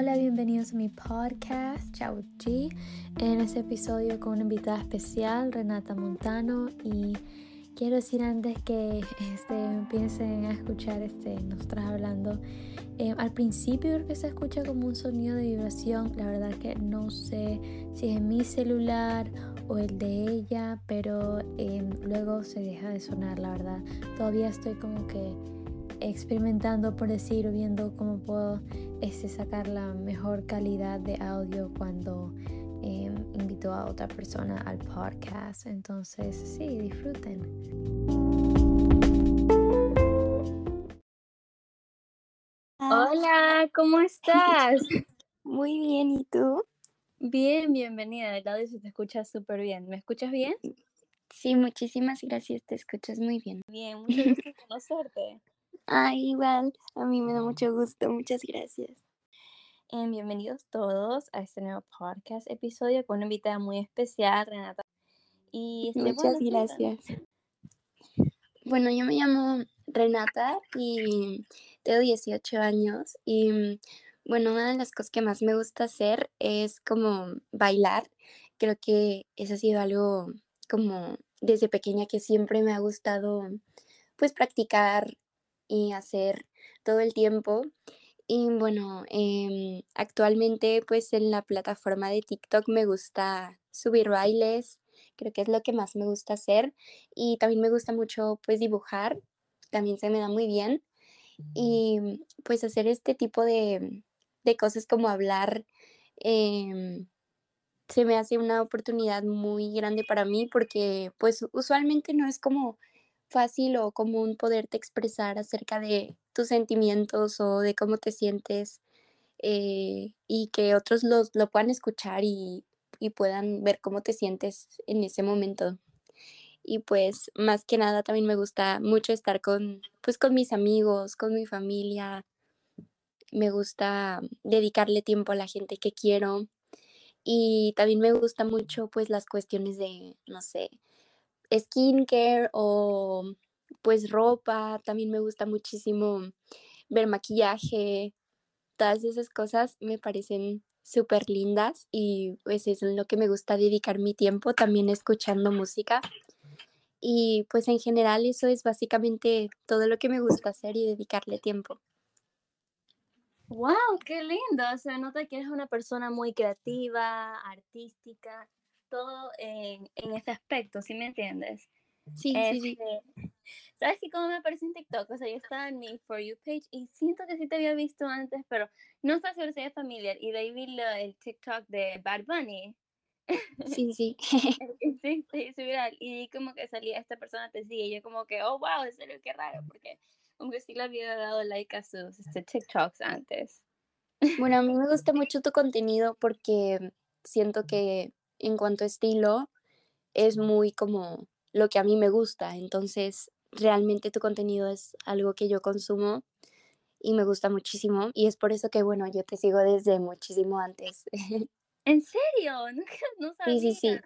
Hola, bienvenidos a mi podcast, Chao G. En este episodio con una invitada especial, Renata Montano. Y quiero decir antes que este, empiecen a escuchar este, nosotras hablando. Eh, al principio creo que se escucha como un sonido de vibración. La verdad que no sé si es mi celular o el de ella, pero eh, luego se deja de sonar, la verdad. Todavía estoy como que experimentando, por decir, viendo cómo puedo este, sacar la mejor calidad de audio cuando em, invito a otra persona al podcast. Entonces, sí, disfruten. Hola, ¿cómo estás? Muy bien, ¿y tú? Bien, bienvenida. El audio se te escucha súper bien. ¿Me escuchas bien? Sí, muchísimas gracias, te escuchas muy bien. Bien, mucho gusto conocerte. Ah, igual, a mí me da mucho gusto, muchas gracias. Eh, bienvenidos todos a este nuevo podcast episodio con una invitada muy especial, Renata. Y este, muchas gracias. Bueno, yo me llamo Renata y tengo 18 años y bueno, una de las cosas que más me gusta hacer es como bailar. Creo que eso ha sido algo como desde pequeña que siempre me ha gustado pues practicar y hacer todo el tiempo. Y bueno, em, actualmente pues en la plataforma de TikTok me gusta subir bailes, creo que es lo que más me gusta hacer. Y también me gusta mucho pues dibujar, también se me da muy bien. Y pues hacer este tipo de, de cosas como hablar em, se me hace una oportunidad muy grande para mí porque pues usualmente no es como fácil o común poderte expresar acerca de tus sentimientos o de cómo te sientes eh, y que otros los, lo puedan escuchar y, y, puedan ver cómo te sientes en ese momento. Y pues más que nada también me gusta mucho estar con, pues, con mis amigos, con mi familia. Me gusta dedicarle tiempo a la gente que quiero. Y también me gusta mucho pues las cuestiones de, no sé, skincare o pues ropa, también me gusta muchísimo ver maquillaje, todas esas cosas me parecen súper lindas y pues es en lo que me gusta dedicar mi tiempo, también escuchando música. Y pues en general eso es básicamente todo lo que me gusta hacer y dedicarle tiempo. ¡Wow! ¡Qué lindo! Se nota que eres una persona muy creativa, artística todo en, en ese aspecto, ¿sí me entiendes? Sí, sí, sí. Este, ¿Sabes qué? Como me aparece en TikTok, o sea, yo estaba en mi For You page y siento que sí te había visto antes, pero no sé si es familiar. Y de ahí vi el TikTok de Bad Bunny. Sí, sí. sí, sí, sí, viral. Y como que salía esta persona te sigue y yo como que, oh, wow, en serio, qué raro, porque aunque sí le había dado like a sus este, TikToks antes. Bueno, a mí me gusta mucho tu contenido porque siento que en cuanto a estilo, es muy como lo que a mí me gusta. Entonces, realmente tu contenido es algo que yo consumo y me gusta muchísimo. Y es por eso que, bueno, yo te sigo desde muchísimo antes. ¿En serio? No, sabía. Sí, sí, sí.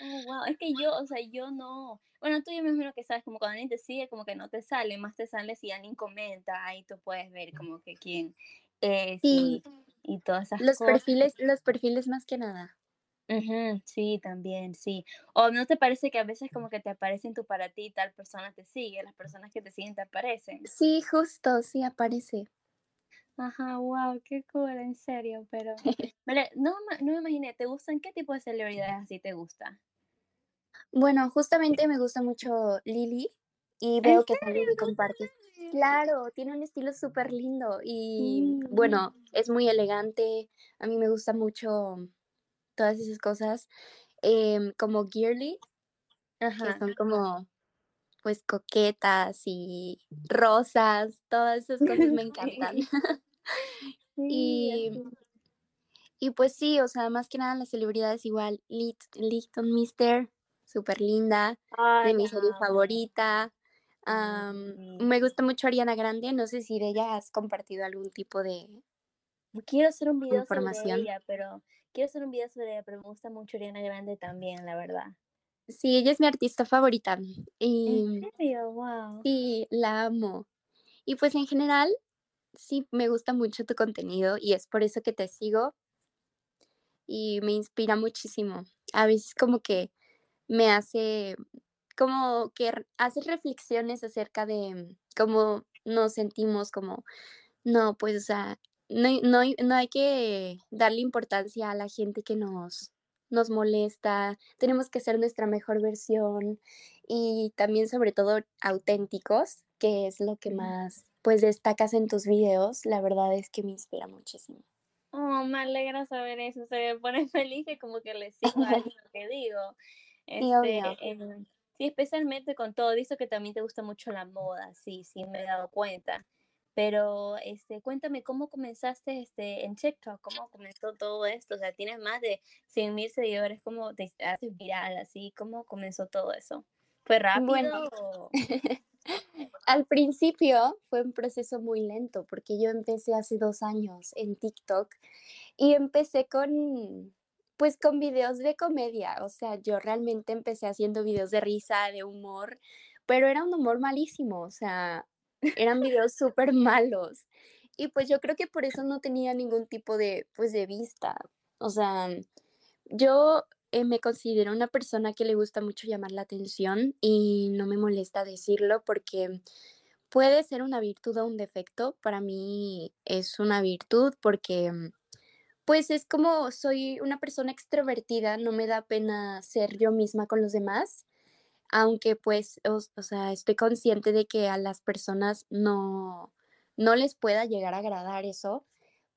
Oh, wow. Es que yo, o sea, yo no. Bueno, tú yo me imagino que sabes, como cuando alguien te sigue, como que no te sale, más te sale si alguien comenta, ahí tú puedes ver como que quién es y, y, todas esas los cosas. Perfiles, los perfiles más que nada sí, también, sí. ¿O no te parece que a veces como que te aparecen tu para ti y tal persona te sigue, las personas que te siguen te aparecen? Sí, justo, sí aparece. Ajá, wow, qué cool, en serio, pero no, no me imaginé, ¿te gustan qué tipo de celebridades así te gusta? Bueno, justamente me gusta mucho Lily y veo que también comparte. Claro, tiene un estilo súper lindo y mm. bueno, es muy elegante. A mí me gusta mucho todas esas cosas, em, como Gearly, que son como pues coquetas y rosas, todas esas cosas me encantan. y, y pues sí, o sea, más que nada las celebridades igual, Lichton Mister, súper linda, de mi serie favorita. me gusta mucho Ariana Grande, no sé si de ella has compartido algún tipo de quiero hacer un video sobre ella, pero quiero hacer un video sobre ella, pero me gusta mucho Ariana Grande también, la verdad. Sí, ella es mi artista favorita. Y, ¿En serio? Wow. Sí, la amo. Y pues en general, sí, me gusta mucho tu contenido y es por eso que te sigo y me inspira muchísimo. A veces como que me hace, como que hace reflexiones acerca de cómo nos sentimos, como, no, pues, o sea, no, no, no hay que darle importancia a la gente que nos, nos molesta, tenemos que ser nuestra mejor versión y también sobre todo auténticos, que es lo que más pues destacas en tus videos, la verdad es que me inspira muchísimo. Oh, me alegra saber eso, se me pone feliz que como que le sigo a lo que digo. Este, sí, especialmente con todo, visto que también te gusta mucho la moda, sí, sí, me he dado cuenta. Pero este, cuéntame cómo comenzaste este, en TikTok, cómo comenzó todo esto. O sea, tienes más de 100 mil seguidores, ¿cómo te haces viral así? ¿Cómo comenzó todo eso? ¿Fue rápido? Bueno, al principio fue un proceso muy lento porque yo empecé hace dos años en TikTok y empecé con, pues con videos de comedia. O sea, yo realmente empecé haciendo videos de risa, de humor, pero era un humor malísimo. O sea, eran videos súper malos. Y pues yo creo que por eso no tenía ningún tipo de, pues, de vista. O sea, yo eh, me considero una persona que le gusta mucho llamar la atención y no me molesta decirlo porque puede ser una virtud o un defecto. Para mí es una virtud porque pues es como soy una persona extrovertida, no me da pena ser yo misma con los demás aunque pues, o, sea, estoy consciente de que a las personas no, no les pueda llegar a agradar eso.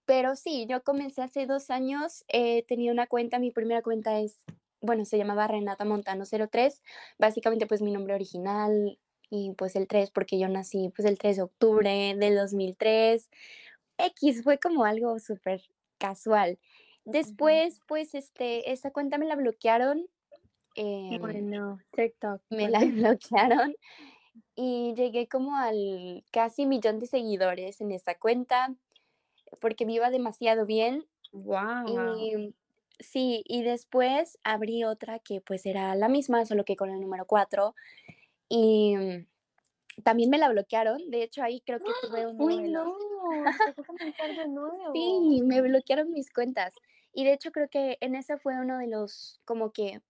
Pero sí, yo comencé hace dos años, eh, tenía una cuenta, mi primera cuenta es, bueno, se llamaba Renata Montano 03, básicamente pues mi nombre original y pues el 3 porque yo nací pues el 3 de octubre del 2003. X fue como algo súper casual. Después, pues, este, esta cuenta me la bloquearon Em, bueno, TikTok. Me la bloquearon y llegué como al casi millón de seguidores en esa cuenta porque me iba demasiado bien. Wow. Y sí, y después abrí otra que pues era la misma, solo que con el número 4 y también me la bloquearon. De hecho, ahí creo que tuve un Uy, no. Sí, me bloquearon mis cuentas. Y de hecho creo que en ese fue uno de los como que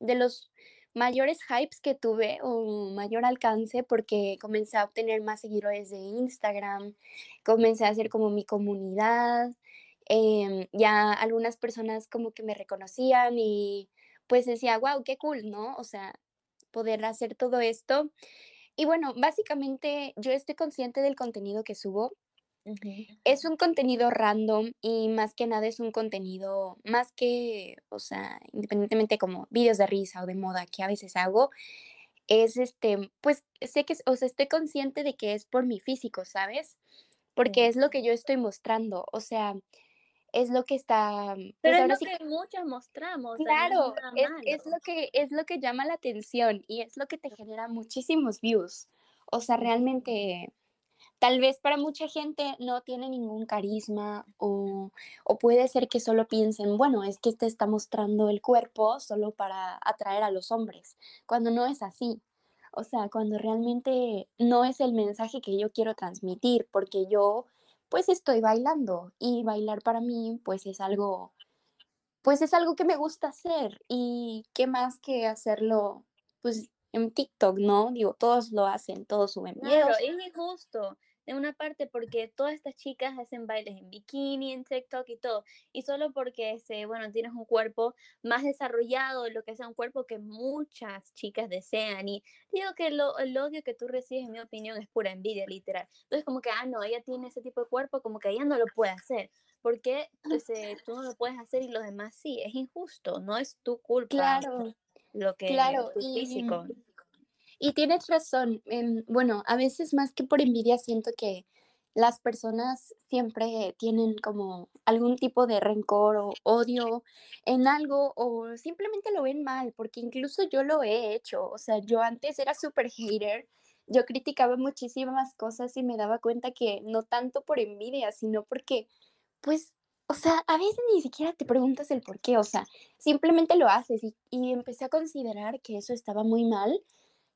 de los mayores hypes que tuve o mayor alcance porque comencé a obtener más seguidores de Instagram, comencé a hacer como mi comunidad, em, ya algunas personas como que me reconocían y pues decía, wow, qué cool, ¿no? O sea, poder hacer todo esto. Y bueno, básicamente yo estoy consciente del contenido que subo, es un contenido random y más que nada es un contenido, más que, o sea, independientemente como vídeos de risa o de moda que a veces hago, es este, pues sé que, o sea, estoy consciente de que es por mi físico, ¿sabes? Porque es lo que yo estoy mostrando, o sea, es lo que está... Pues Pero es lo que muchas mostramos. Claro, es, lo que, es lo que llama la atención y es lo que te genera muchísimos views. O sea, realmente Tal vez para mucha gente no tiene ningún carisma o, puede ser que solo piensen, bueno, es que te está mostrando el cuerpo solo para atraer a los hombres, cuando no es así. O sea, cuando realmente no es el mensaje que yo quiero transmitir, porque yo pues estoy bailando y bailar para mí pues es algo pues es algo que me gusta hacer y qué más que hacerlo pues en TikTok, ¿no? Digo, todos lo hacen, todos suben videos. Claro, es injusto de una parte porque todas estas chicas hacen bailes en bikini, en TikTok y todo, y solo porque, ese, bueno, tienes un cuerpo más desarrollado, lo que sea un cuerpo que muchas chicas desean, y digo que lo, el odio que tú recibes, en mi opinión, es pura envidia, literal. Entonces, como que, ah, no, ella tiene ese tipo de cuerpo, como que ella no lo puede hacer. porque qué tú no lo puedes hacer y los demás sí? Es injusto, no es tu culpa. Claro. Lo que claro, tu físico. Y tienes razón. Bueno, a veces más que por envidia siento que las personas siempre tienen como algún tipo de rencor o odio en algo o simplemente lo ven mal, porque incluso yo lo he hecho. O sea, yo antes era súper hater, yo criticaba muchísimas cosas y me daba cuenta que no tanto por envidia, sino porque, pues, o sea, a veces ni siquiera te preguntas el por qué, o sea, simplemente lo haces y, y empecé a considerar que eso estaba muy mal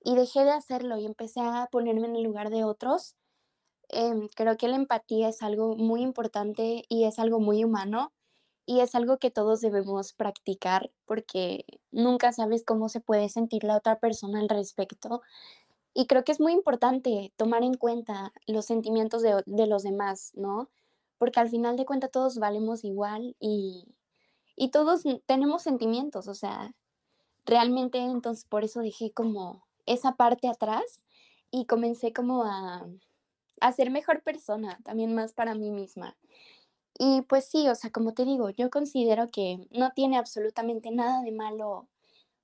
y dejé de hacerlo y empecé a ponerme en el lugar de otros em, creo que la empatía es algo muy importante y es algo muy humano y es algo que todos debemos practicar porque nunca sabes cómo se puede sentir la otra persona al respecto. Y creo que es muy importante tomar en cuenta los sentimientos de, de los demás, ¿no? Porque al final de cuentas todos valemos igual y, y todos tenemos sentimientos, o sea, realmente entonces por eso dejé como esa parte atrás y comencé como a, a ser mejor persona, también más para mí misma. Y pues sí, o sea, como te digo, yo considero que no tiene absolutamente nada de malo,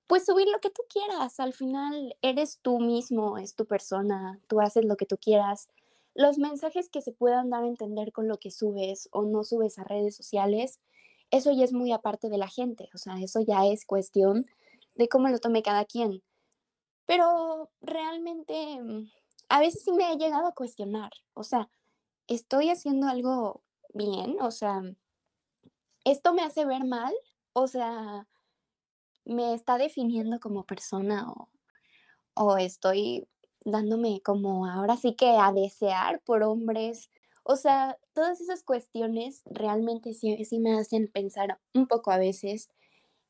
pues subir lo que tú quieras, al final eres tú mismo, es tu persona, tú haces lo que tú quieras. Los mensajes que se puedan dar a entender con lo que subes o no subes a redes sociales, eso ya es muy aparte de la gente, o sea, eso ya es cuestión de cómo lo tome cada quien. Pero realmente mm, a veces sí me he llegado a cuestionar, o sea, estoy haciendo algo bien, o sea, esto me hace ver mal, o sea, me está definiendo como persona o, o estoy dándome como ahora sí que a desear por hombres. O sea, todas esas cuestiones realmente sí, sí me hacen pensar un poco a veces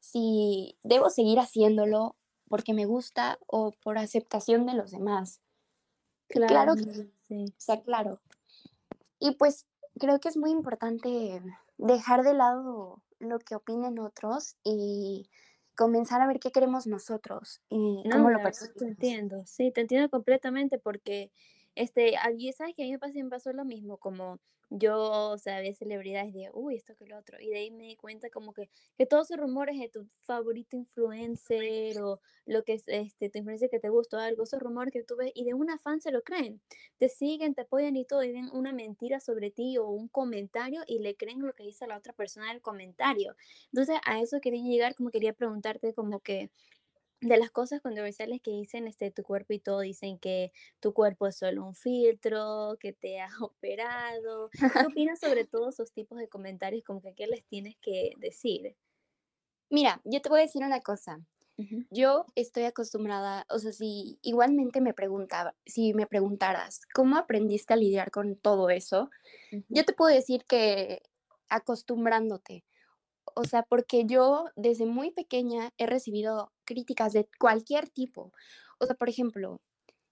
si debo seguir haciéndolo porque me gusta o por aceptación de los demás. Claro, sí. o sea, claro. Y pues creo que es muy importante dejar de lado lo que opinen otros y comenzar a ver qué queremos nosotros y no, cómo lo percibimos. Te entiendo, sí, te entiendo completamente porque este, allí sabes que a mí me pasó lo mismo, como yo, o sea, había celebridades de, uy, esto que lo otro, y de ahí me di cuenta como que, que todos esos rumores de tu favorito influencer o lo que es este, tu influencer que te gustó algo, esos rumores que tú ves, y de una fan se lo creen, te siguen, te apoyan y todo, y ven una mentira sobre ti o un comentario y le creen lo que dice la otra persona del comentario. Entonces, a eso quería llegar, como quería preguntarte como que, de las cosas controversiales que dicen este, tu cuerpo y todo, dicen que tu cuerpo es solo un filtro, que te has operado. ¿Qué opinas sobre todos esos tipos de comentarios? Como que qué les tienes que decir. Mira, yo te voy a decir una cosa. Yo estoy acostumbrada, o sea, si igualmente me preguntaba, si me preguntaras, ¿cómo aprendiste a lidiar con todo eso? Yo te puedo decir que acostumbrándote, o sea, porque yo desde muy pequeña he recibido críticas de cualquier tipo. O sea, por ejemplo,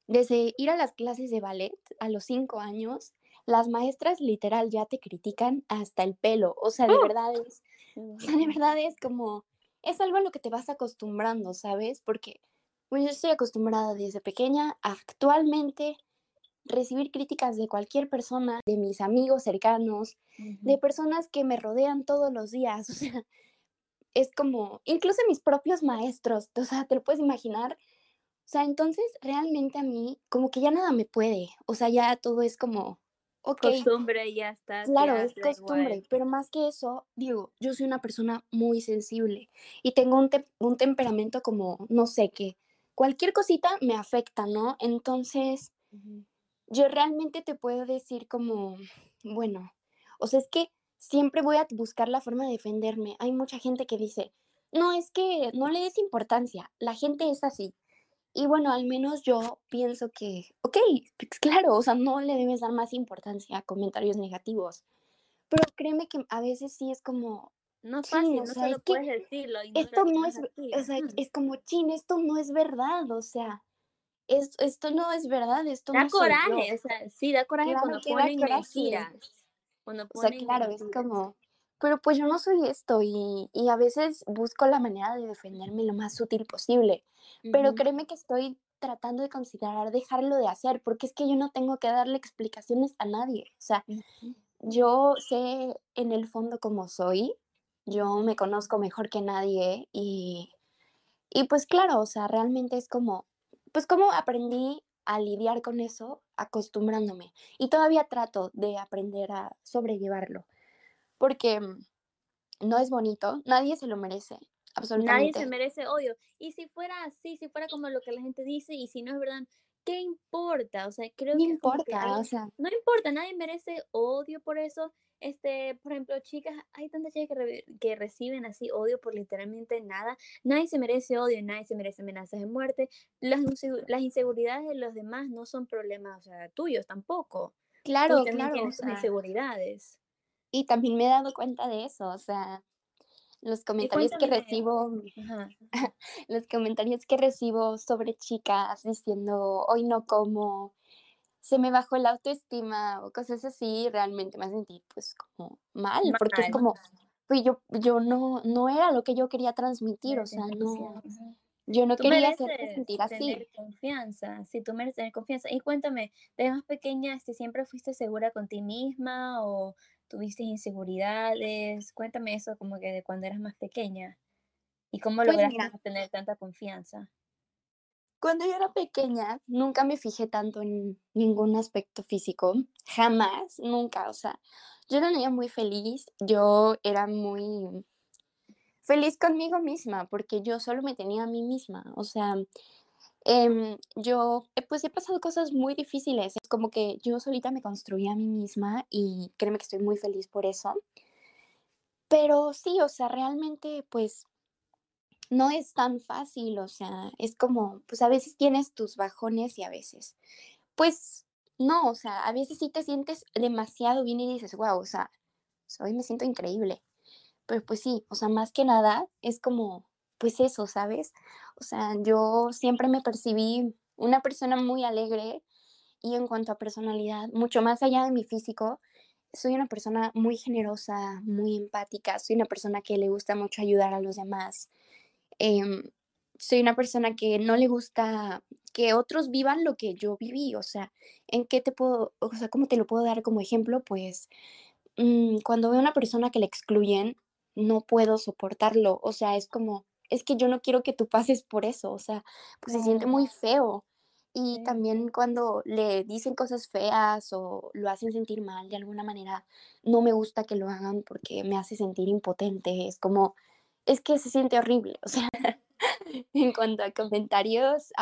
desde ir a las clases de ballet a los cinco años, las maestras literal ya te critican hasta el pelo. O sea, de ¡Oh! verdad es, o sea, de verdad es como, es algo a lo que te vas acostumbrando, ¿sabes? Porque pues yo estoy acostumbrada desde pequeña actualmente recibir críticas de cualquier persona, de mis amigos cercanos, de personas que me rodean todos los días. O sea, es como, incluso mis propios maestros, o sea, te lo puedes imaginar. O sea, entonces realmente a mí como que ya nada me puede. O sea, ya todo es como, ok. Costumbre, ya está. Claro, es costumbre, pero más que eso, digo, yo soy una persona muy sensible y tengo un, un temperamento como, no sé, qué, cualquier cosita me afecta, ¿no? Entonces, yo realmente te puedo decir como, bueno, o sea, es que siempre voy a buscar la forma de defenderme. Hay mucha gente que dice, no, es que no le des importancia, la gente es así. Y bueno, al menos yo pienso que, ok, pues claro, o sea, no le debes dar más importancia a comentarios negativos. Pero créeme que a veces sí es como... No es fácil, no solo puedes decirlo. esto no es, o sea, es como, chin, esto no es verdad, o sea, esto no es verdad, esto da no coraje, o sea, sí, da coraje cuando ponen mentiras. Cuando ponen o sea, claro, es como, pero pues yo no soy esto y, y, a veces busco la manera de defenderme lo más sutil posible, pero créeme que estoy tratando de considerar dejarlo de hacer, porque es que yo no tengo que darle explicaciones a nadie, o sea, yo sé en el fondo cómo soy, yo me conozco mejor que nadie y, y pues claro, o sea, realmente es como, pues cómo aprendí a lidiar con eso acostumbrándome. Y todavía trato de aprender a sobrellevarlo. Porque mm, no es bonito, nadie se lo merece. Absolutamente. Nadie se merece odio. Y si fuera así, si fuera como lo que la gente dice, y si no es verdad, ¿qué importa? O sea, creo no que. importa, o sea. No importa, nadie merece odio por eso este, por ejemplo, chicas, hay tantas chicas que, que, reciben así odio por literalmente nada. Nadie se merece odio, nadie se merece amenazas de muerte. Las, las inseguridades de los demás no son problemas o sea, tuyos tampoco. Claro, claro. Tienes inseguridades. Y también me he dado cuenta de eso, o sea, los comentarios que recibo, los comentarios que recibo sobre chicas diciendo, hoy no como, se me bajó la autoestima o cosas así, realmente me sentí pues como mal, porque es como, pues yo, yo no, no era lo que yo quería transmitir, o sea, no, yo no quería hacerte sentir así. Tener confianza, si tú mereces tener confianza. Y cuéntame, ¿de más pequeña siempre fuiste segura con ti misma o tuviste inseguridades? Cuéntame eso como que de cuando eras más pequeña y cómo pues lograste tener tanta confianza. Cuando yo era pequeña, nunca me fijé tanto en ningún aspecto físico, jamás, nunca, o sea, yo era una niña muy feliz, yo era muy feliz conmigo misma, porque yo solo me tenía a mí misma, o sea, em, yo eh, pues he pasado cosas muy difíciles, es como que yo solita me construí a mí misma y créeme que estoy muy feliz por eso. Pero sí, o sea, realmente pues no es tan fácil, o sea, es como, pues a veces tienes tus bajones y a veces, pues no, o sea, a veces sí te sientes demasiado bien y dices, wow, o sea, hoy me siento increíble. Pero pues sí, o sea, más que nada es como, pues eso, ¿sabes? O sea, yo siempre me percibí una persona muy alegre y en cuanto a personalidad, mucho más allá de mi físico, soy una persona muy generosa, muy empática, soy una persona que le gusta mucho ayudar a los demás. Em, soy una persona que no le gusta que otros vivan lo que yo viví, o sea, ¿en qué te puedo, o sea, cómo te lo puedo dar como ejemplo? Pues mm, cuando veo a una persona que le excluyen, no puedo soportarlo, o sea, es como, es que yo no quiero que tú pases por eso, o sea, pues se siente muy feo. Y también cuando le dicen cosas feas o lo hacen sentir mal de alguna manera, no me gusta que lo hagan porque me hace sentir impotente. Es como, es que se siente horrible. O sea, en cuanto a comentarios,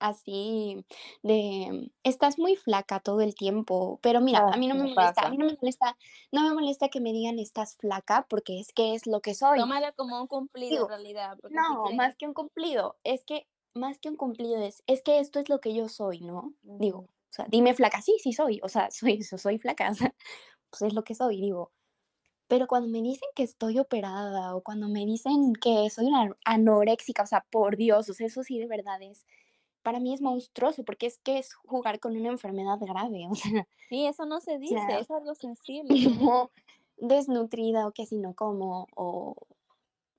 así de estás muy flaca todo el tiempo, pero mira, a mí no me molesta, a mí no me molesta, no me molesta que me digan estás flaca porque es que es lo que soy. Tómala como un cumplido en realidad. No, más que un cumplido, es que más que un cumplido es, es que esto es lo que yo soy, ¿no? Digo, o sea, dime flaca, sí, sí soy, o sea, soy, soy flaca, o sea, pues es lo que soy, digo. Pero cuando me dicen que estoy operada o cuando me dicen que soy una anoréxica, o sea, por Dios, o sea, eso sí de verdad es, para mí es monstruoso porque es que es jugar con una enfermedad grave, o sea. Sí, eso no se dice, es algo sensible. desnutrida o que si no como, o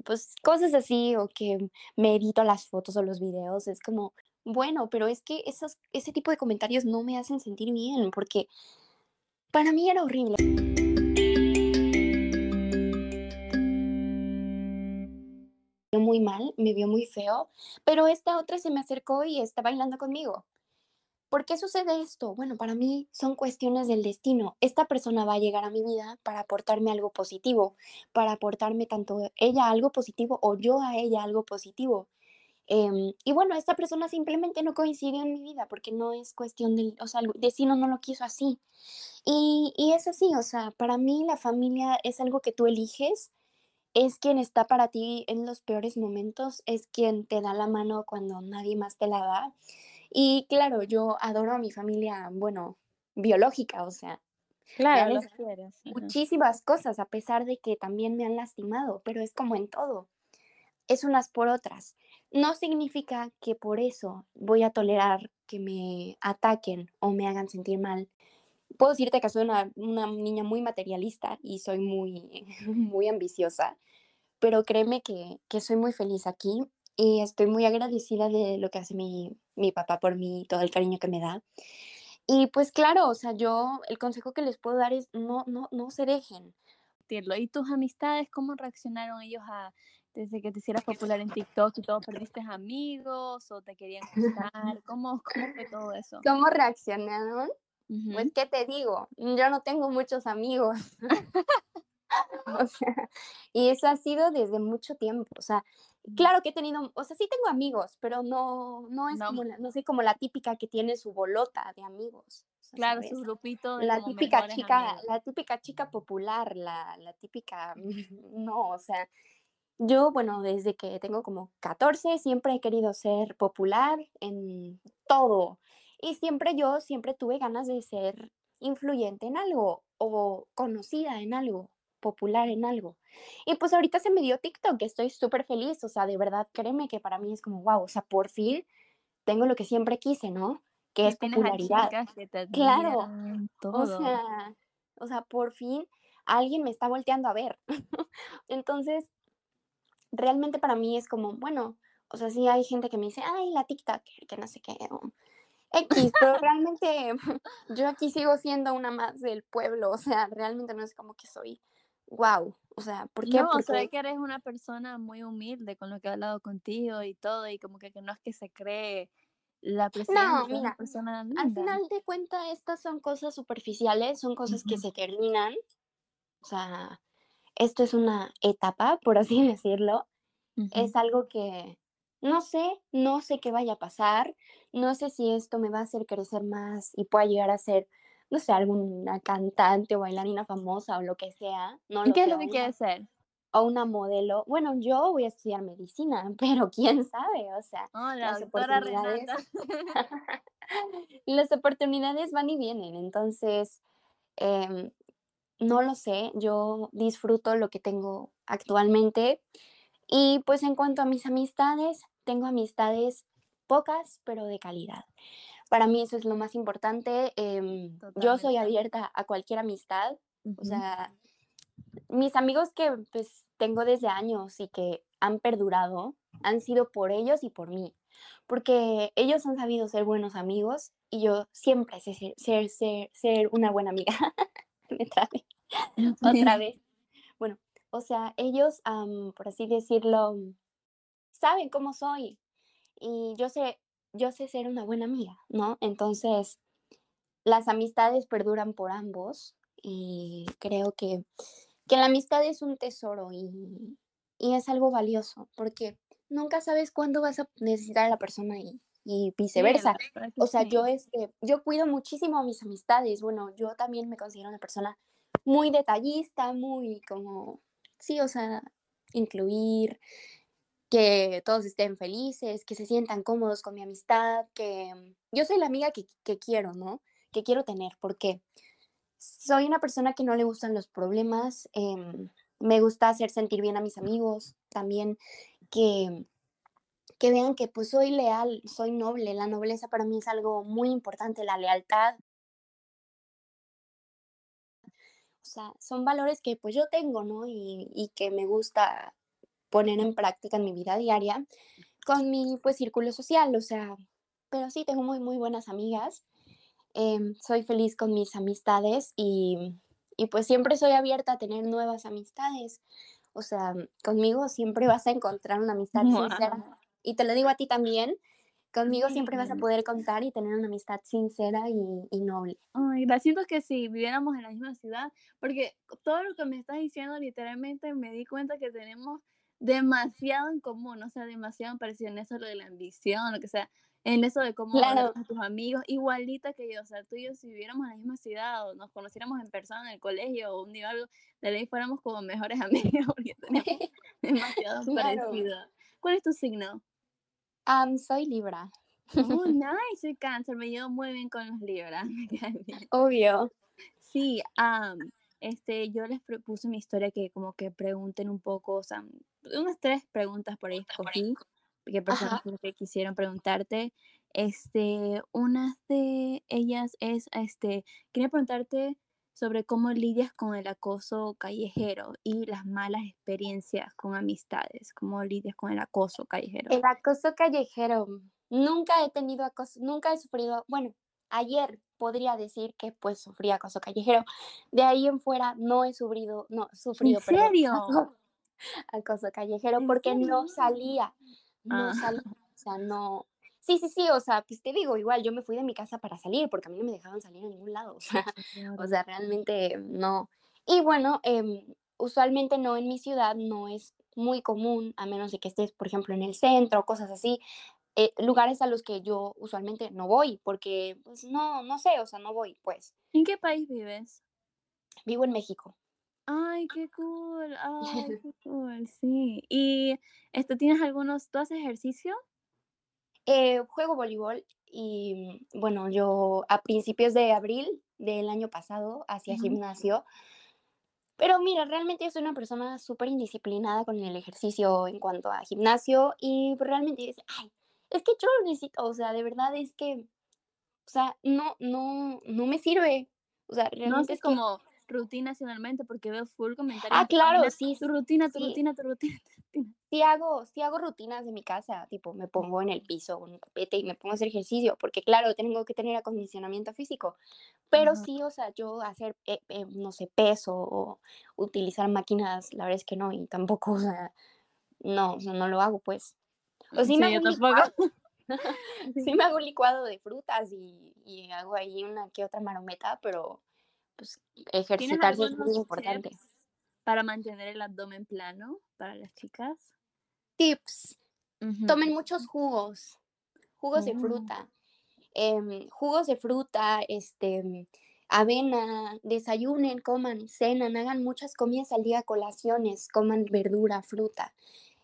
pues cosas así, o que me edito las fotos o los videos, es como, bueno, pero es que esos, ese tipo de comentarios no me hacen sentir bien porque para mí era horrible. Muy mal, me vio muy feo, pero esta otra se me acercó y está bailando conmigo. ¿Por qué sucede esto? Bueno, para mí son cuestiones del destino. Esta persona va a llegar a mi vida para aportarme algo positivo, para aportarme tanto ella algo positivo o yo a ella algo positivo. Em, y bueno, esta persona simplemente no coincidió en mi vida porque no es cuestión del, o sea, el destino no lo quiso así. Y, y es así, o sea, para mí la familia es algo que tú eliges es quien está para ti en los peores momentos, es quien te da la mano cuando nadie más te la da. Y claro, yo adoro a mi familia, bueno, biológica, o sea, claro, muchísimas cosas, a pesar de que también me han lastimado, pero es como en todo, es unas por otras. No significa que por eso voy a tolerar que me ataquen o me hagan sentir mal puedo decirte que soy una, niña muy materialista y soy muy, muy ambiciosa, pero créeme que, soy muy feliz aquí y estoy muy agradecida de lo que hace mi, papá por mí, todo el cariño que me da. Y pues claro, o sea, yo el consejo que les puedo dar es no, no, no se dejen. ¿Y tus amistades cómo reaccionaron ellos a desde que te hicieras popular en TikTok y todo? ¿Perdiste amigos o te querían gustar? ¿Cómo, ¿Cómo fue todo eso? ¿Cómo reaccionaron? Pues, ¿qué te digo? Yo no tengo muchos amigos. o sea, y eso ha sido desde mucho tiempo. O sea, claro que he tenido, o sea, sí tengo amigos, pero no, no es como, la, no sé, como la típica que tiene su bolota de amigos. claro, su grupito. la típica chica, la típica chica popular, la, la típica, no, o sea, yo, bueno, desde que tengo como 14, siempre he querido ser popular en todo. Y siempre yo, siempre tuve ganas de ser influyente en algo o conocida en algo, popular en algo. Y pues ahorita se me dio TikTok, estoy súper feliz, o sea, de verdad, créeme que para mí es como, wow, o sea, por fin tengo lo que siempre quise, ¿no? Que es popularidad. claro, o sea, o sea, por fin alguien me está volteando a ver. Entonces, realmente para mí es como, bueno, o sea, sí hay gente que me dice, ay, la TikTok, que no sé qué, X, pero realmente yo aquí sigo siendo una más del pueblo, o sea, realmente no es como que soy wow, o sea, ¿por qué? No, Porque... que eres una persona muy humilde con lo que he hablado contigo y todo, y como que, no es que se cree la presencia no, mira, una persona Al final de cuentas, estas son cosas superficiales, son cosas que se terminan, o sea, esto es una etapa, por así decirlo, es algo que no sé, no sé qué vaya a pasar, no sé si esto me va a hacer crecer más y pueda llegar a ser, no sé, alguna cantante o bailarina famosa o lo que sea. No ¿Y qué es lo que quieres ser? O una modelo. Bueno, yo voy a estudiar medicina, pero quién sabe, o sea, las oportunidades. las oportunidades van y vienen, entonces em, no lo sé, yo disfruto lo que tengo actualmente. Y pues en cuanto a mis amistades, tengo amistades pocas, pero de calidad. Para mí eso es lo más importante. Em, yo soy abierta a cualquier amistad. O sea, mis amigos que pues tengo desde años y que han perdurado han sido por ellos y por mí. Porque ellos han sabido ser buenos amigos y yo siempre sé ser, ser, ser, una buena amiga. Me trae otra vez. Bueno, o sea, ellos, por así decirlo, saben cómo soy y yo sé, yo sé ser una buena amiga, ¿no? Entonces, las amistades perduran por ambos y creo que, que la amistad es un tesoro y, y, es algo valioso porque nunca sabes cuándo vas a necesitar a la persona y, y viceversa. o sea, yo, este, yo cuido muchísimo a mis amistades. Bueno, yo también me considero una persona muy detallista, muy como, sí, o sea, incluir, que todos estén felices, que se sientan cómodos con mi amistad, que mm, yo soy la amiga que, quiero, ¿no? Que quiero tener, porque soy una persona que no le gustan los problemas, em, me gusta hacer sentir bien a mis amigos, también que, que vean que pues soy leal, soy noble, la nobleza para mí es algo muy importante, la lealtad. O sea, son valores que pues yo tengo, ¿no? Y, y que me gusta poner en práctica en mi vida diaria con mi pues círculo social, o sea, pero sí, tengo muy, muy buenas amigas, em, soy feliz con mis amistades y, y pues siempre soy abierta a tener nuevas amistades, o sea, conmigo siempre vas a encontrar una amistad sincera y te lo digo a ti también, conmigo siempre vas a poder contar y tener una amistad sincera y, y, noble. Ay, siento que si viviéramos en la misma ciudad, porque todo lo que me estás diciendo literalmente me di cuenta que tenemos demasiado en común, o sea, demasiado parecido en eso lo de la ambición, lo que sea, en eso de cómo claro. a tus amigos, igualita que yo, o sea, tú y yo si viviéramos en la misma ciudad o nos conociéramos en persona en el colegio o un día algo, de ley fuéramos como mejores amigos porque tenemos demasiado parecido. ¿Cuál es tu signo? Um, soy Libra. Oh, nice, soy cáncer, me llevo muy bien con los Libras. Obvio. Sí, um, este, yo les propuse mi historia que como que pregunten un poco, o sea, unas tres preguntas por ahí escogí, que personas que quisieron preguntarte. Este, una de ellas es, este, quería preguntarte sobre cómo lidias con el acoso callejero y las malas experiencias con amistades, cómo lidias con el acoso callejero. El acoso callejero, nunca he tenido acoso, nunca he sufrido, bueno, ayer podría decir que pues sufrí acoso callejero. De ahí en fuera no he sufrido, no, sufrido, ¿En serio? Acoso callejero porque no salía, no ah. salía, o sea, no, sí, sí, sí, o sea, pues te digo, igual yo me fui de mi casa para salir porque a mí no me dejaban salir a ningún lado, o sea, o sea realmente no. Y bueno, em, usualmente no en mi ciudad, no es muy común, a menos de que estés, por ejemplo, en el centro, cosas así, eh, lugares a los que yo usualmente no voy, porque pues no, no sé, o sea, no voy, pues. ¿En qué país vives? Vivo en México. Ay, qué cool, ay, qué cool, sí. ¿Y esto tienes algunos, tú haces ejercicio? Eh, juego voleibol y bueno, yo a principios de abril del año pasado hacía gimnasio. Pero mira, realmente yo soy una persona súper indisciplinada con el ejercicio en cuanto a gimnasio y realmente dice, ay, es que yo lo necesito, o sea, de verdad es que, o sea, no, no, no me sirve. O sea, realmente es como rutina nacionalmente porque veo full comentarios. Ah, claro, sí. Tu rutina, tu rutina, tu rutina, Sí hago, sí hago rutinas de mi casa, tipo me pongo en el piso con un tapete y me pongo a hacer ejercicio, porque claro, tengo que tener acondicionamiento físico, pero sí, o sea, yo hacer, eh, eh, no sé, peso o utilizar máquinas, la verdad es que no, y tampoco, o sea, no, o sea, no lo hago, pues. O sí, me hago licuado, sí me hago licuado de frutas y, y hago ahí una que otra marometa, pero pues ejercitarse es muy importante. Para mantener el abdomen plano para las chicas. Tips. Tomen muchos jugos, jugos de mm. fruta. Em, jugos de fruta, este, avena, desayunen, coman, cenan, hagan muchas comidas al día, colaciones, coman verdura, fruta.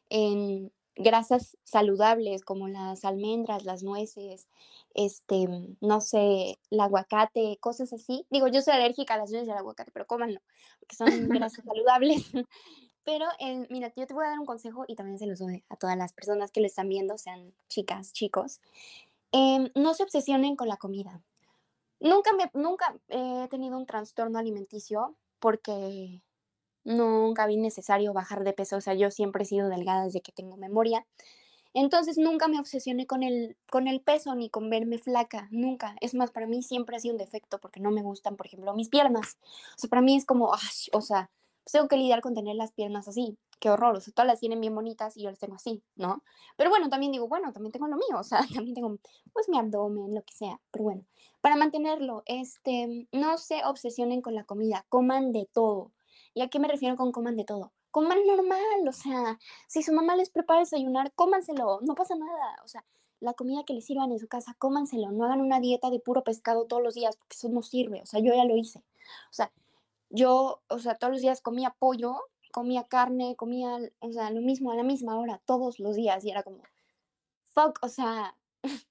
En, grasas saludables como las almendras, las nueces, este, no sé, el aguacate, cosas así. Digo, yo soy alérgica a las nueces y al aguacate, pero cómanlo, porque son grasas saludables. Pero, eh, mira, yo te voy a dar un consejo y también se los doy a todas las personas que lo están viendo, sean chicas, chicos. Em, no se obsesionen con la comida. Nunca, me, nunca he tenido un trastorno alimenticio porque nunca vi necesario bajar de peso, o sea, yo siempre he sido delgada desde que tengo memoria. Entonces nunca me obsesioné con el, con el peso ni con verme flaca, nunca. Es más, para mí siempre ha sido un defecto porque no me gustan, por ejemplo, mis piernas. O sea, para mí es como, o sea, pues tengo que lidiar con tener las piernas así. Qué horror, o sea, todas las tienen bien bonitas y yo las tengo así, ¿no? Pero bueno, también digo, bueno, también tengo lo mío, o sea, también tengo, pues, mi abdomen, lo que sea. Pero bueno, para mantenerlo, este, no se obsesionen con la comida, coman de todo. ¿Y a qué me refiero con coman de todo? Coman normal, o sea, si su mamá les prepara desayunar, cómanselo, no pasa nada, o sea, la comida que les sirvan en su casa, cómanselo, no hagan una dieta de puro pescado todos los días, porque eso no sirve, o sea, yo ya lo hice. O sea, yo, o sea, todos los días comía pollo, comía carne, comía, o sea, lo mismo a la misma hora, todos los días, y era como, fuck, o sea,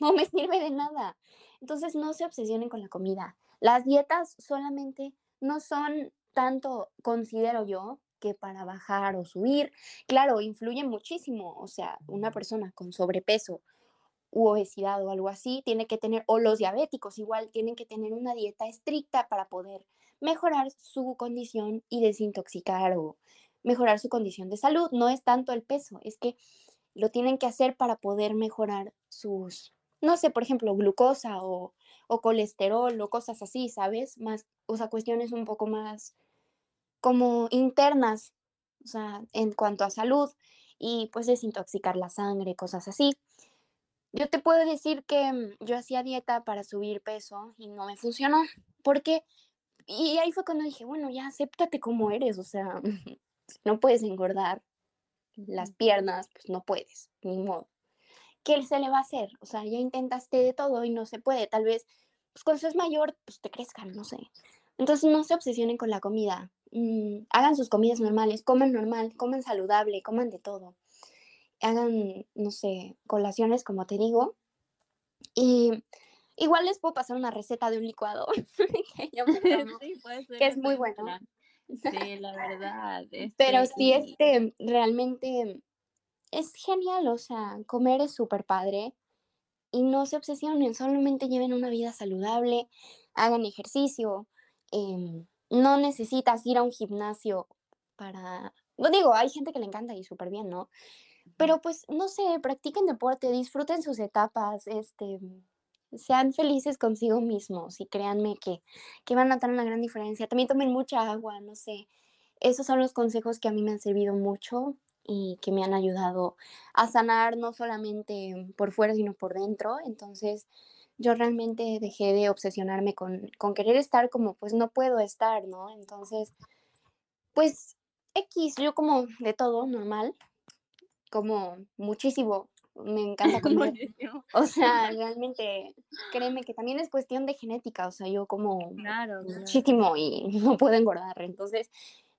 no me sirve de nada. Entonces, no se obsesionen con la comida. Las dietas solamente no son tanto considero yo que para bajar o subir, claro, influye muchísimo, o sea, una persona con sobrepeso u obesidad o algo así tiene que tener, o los diabéticos igual tienen que tener una dieta estricta para poder mejorar su condición y desintoxicar o mejorar su condición de salud. No es tanto el peso, es que lo tienen que hacer para poder mejorar sus, no sé, por ejemplo, glucosa o, o colesterol o cosas así, ¿sabes? Más, o sea, cuestiones un poco más como internas, o sea, en cuanto a salud y pues desintoxicar la sangre, cosas así. Yo te puedo decir que mm, yo hacía dieta para subir peso y no me funcionó, porque, y ahí fue cuando dije, bueno, ya acéptate como eres, o sea, no puedes engordar las piernas, pues no puedes, ni modo. ¿Qué se le va a hacer? O sea, ya intentaste de todo y no se puede, tal vez, pues cuando seas mayor, pues te crezcan, no sé. Entonces no se obsesionen con la comida, Hagan sus comidas normales, coman normal, coman saludable, coman de todo. Hagan, no sé, colaciones, como te digo. Y igual les puedo pasar una receta de un licuado que, es muy bueno. Sí, la verdad. Pero sí, este, realmente es genial, o sea, comer es súper padre y no se obsesionen, solamente lleven una vida saludable, hagan ejercicio, eh, no necesitas ir a un gimnasio para, no digo, hay gente que le encanta y súper bien, ¿no? Pero pues, no sé, practiquen deporte, disfruten sus etapas, este, sean felices consigo mismos y créanme que, que van a notar una gran diferencia. También tomen mucha agua, no sé. Esos son los consejos que a mí me han servido mucho y que me han ayudado a sanar no solamente por fuera, sino por dentro. Entonces, yo realmente dejé de obsesionarme con, con querer estar como pues no puedo estar, ¿no? Entonces, pues X, yo como de todo, normal, como muchísimo, me encanta comer. o sea, realmente, créeme que también es cuestión de genética, o sea, yo como muchísimo y no puedo engordar, entonces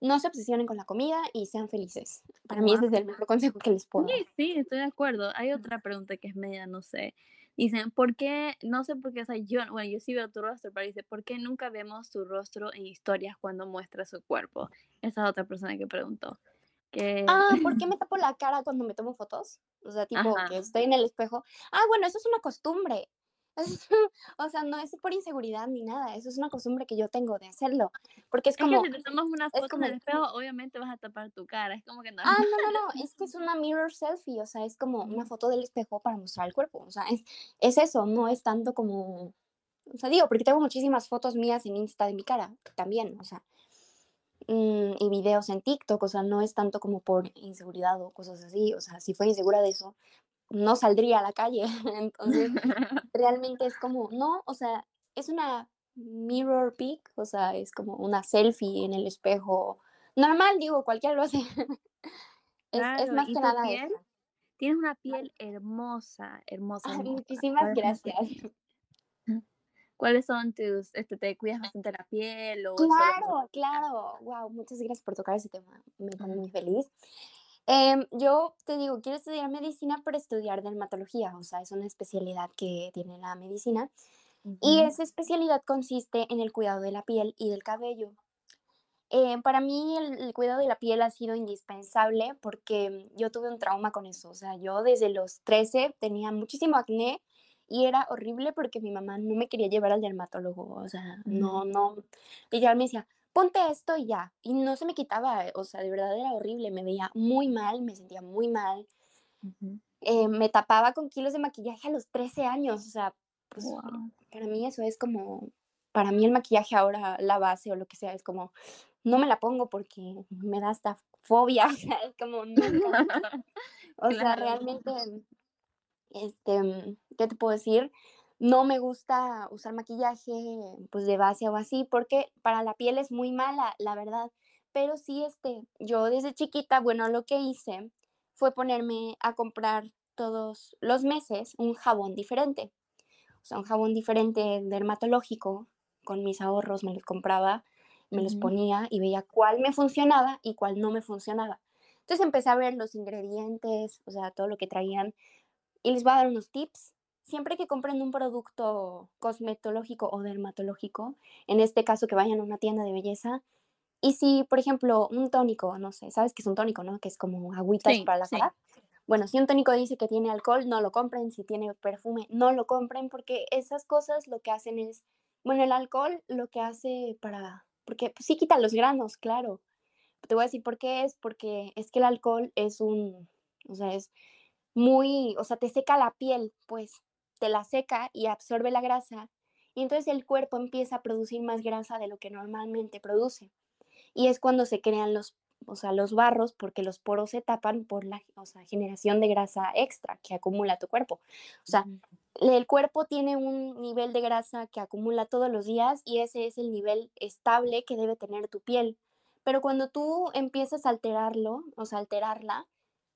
no se obsesionen con la comida y sean felices. Para mí ese es el mejor consejo que les puedo. Sí, sí, estoy de acuerdo. Hay otra pregunta que es media, no sé. Dicen, ¿por qué? No sé por qué, o sea, yo, bueno, yo sí veo tu rostro, pero dice, ¿por qué nunca vemos tu rostro en historias cuando muestra su cuerpo? Esa es otra persona que preguntó. Que... Ah, ¿por qué me tapo la cara cuando me tomo fotos? O sea, tipo, que estoy en el espejo. Ah, bueno, eso es una costumbre. o sea, no es por inseguridad ni nada, eso es una costumbre que yo tengo de hacerlo, porque es como... Es que si te tomas una foto como, en el espejo, obviamente vas a tapar tu cara, es como que no... Ah, no, no, no, es que es una mirror selfie, o sea, es como una foto del espejo para mostrar el cuerpo, o sea, es, es eso, no es tanto como... O sea, digo, porque tengo muchísimas fotos mías en Insta de mi cara, también, o sea, mm, y videos en TikTok, o sea, no es tanto como por inseguridad o cosas así, o sea, si fue insegura de eso, no saldría a la calle. Entonces, realmente es como, no, o sea, es una mirror pic, o sea, es como una selfie en el espejo. Normal, digo, cualquiera lo hace. es, más que nada Tienes una piel hermosa, hermosa. muchísimas gracias. ¿Cuáles son tus, este, te cuidas bastante la piel? O claro, claro. Wow, muchas gracias por tocar ese tema. Me pone muy feliz. Em, yo te digo, quiero estudiar medicina para estudiar dermatología, o sea, es una especialidad que tiene la medicina. Y esa especialidad consiste en el cuidado de la piel y del cabello. Em, para mí el, cuidado de la piel ha sido indispensable porque yo tuve un trauma con eso. O sea, yo desde los 13 tenía muchísimo acné y era horrible porque mi mamá no me quería llevar al dermatólogo. O sea, no, no. Ella me decía, ponte esto y ya. Y no se me quitaba, o sea, de verdad era horrible, me veía muy mal, me sentía muy mal. Eh, me tapaba con kilos de maquillaje a los 13 años, o sea, pues para mí eso es como, para mí el maquillaje ahora, la base o lo que sea, es como, no me la pongo porque me da hasta fobia, o sea, es como, o sea, realmente, este, ¿qué te puedo decir? No me gusta usar maquillaje pues de base o así porque para la piel es muy mala, la verdad. Pero sí, este, yo desde chiquita, bueno, lo que hice fue ponerme a comprar todos los meses un jabón diferente. O sea, un jabón diferente dermatológico, con mis ahorros me los compraba, me los ponía y veía cuál me funcionaba y cuál no me funcionaba. Entonces empecé a ver los ingredientes, o sea, todo lo que traían. Y les voy a dar unos tips siempre que compren un producto cosmetológico o dermatológico, en este caso que vayan a una tienda de belleza, y si, por ejemplo, un tónico, no sé, sabes que es un tónico, ¿no? Que es como agüitas para la cara. Bueno, si un tónico dice que tiene alcohol, no lo compren. Si tiene perfume, no lo compren porque esas cosas lo que hacen es, bueno, el alcohol lo que hace para, porque pues, sí quita los granos, claro. Te voy a decir por qué es, porque es que el alcohol es un, o sea, es muy, o sea, te seca la piel, pues la seca y absorbe la grasa. Y entonces el cuerpo empieza a producir más grasa de lo que normalmente produce. Y es cuando se crean los, o sea, los barros porque los poros se tapan por la generación de grasa extra que acumula tu cuerpo. O sea, el cuerpo tiene un nivel de grasa que acumula todos los días y ese es el nivel estable que debe tener tu piel. Pero cuando tú empiezas a alterarlo, o sea, alterarla,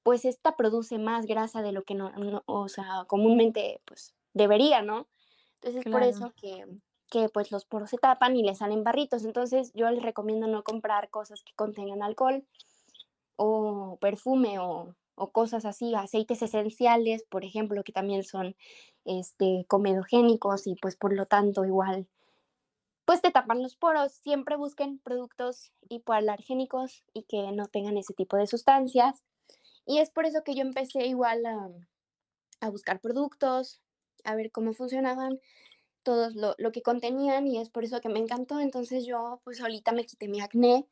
pues esta produce más grasa de lo que no, o sea, comúnmente pues debería, ¿no? Entonces es por eso que, que pues los poros se tapan y le salen barritos. Entonces yo les recomiendo no comprar cosas que contengan alcohol o perfume o, o cosas así, aceites esenciales, por ejemplo, que también son este, comedogénicos y pues por lo tanto igual pues te tapan los poros. Siempre busquen productos hipoalergénicos y que no tengan ese tipo de sustancias. Y es por eso que yo empecé igual a, buscar productos, a ver cómo funcionaban, todo lo, que contenían y es por eso que me encantó. Entonces yo pues ahorita me quité mi acné,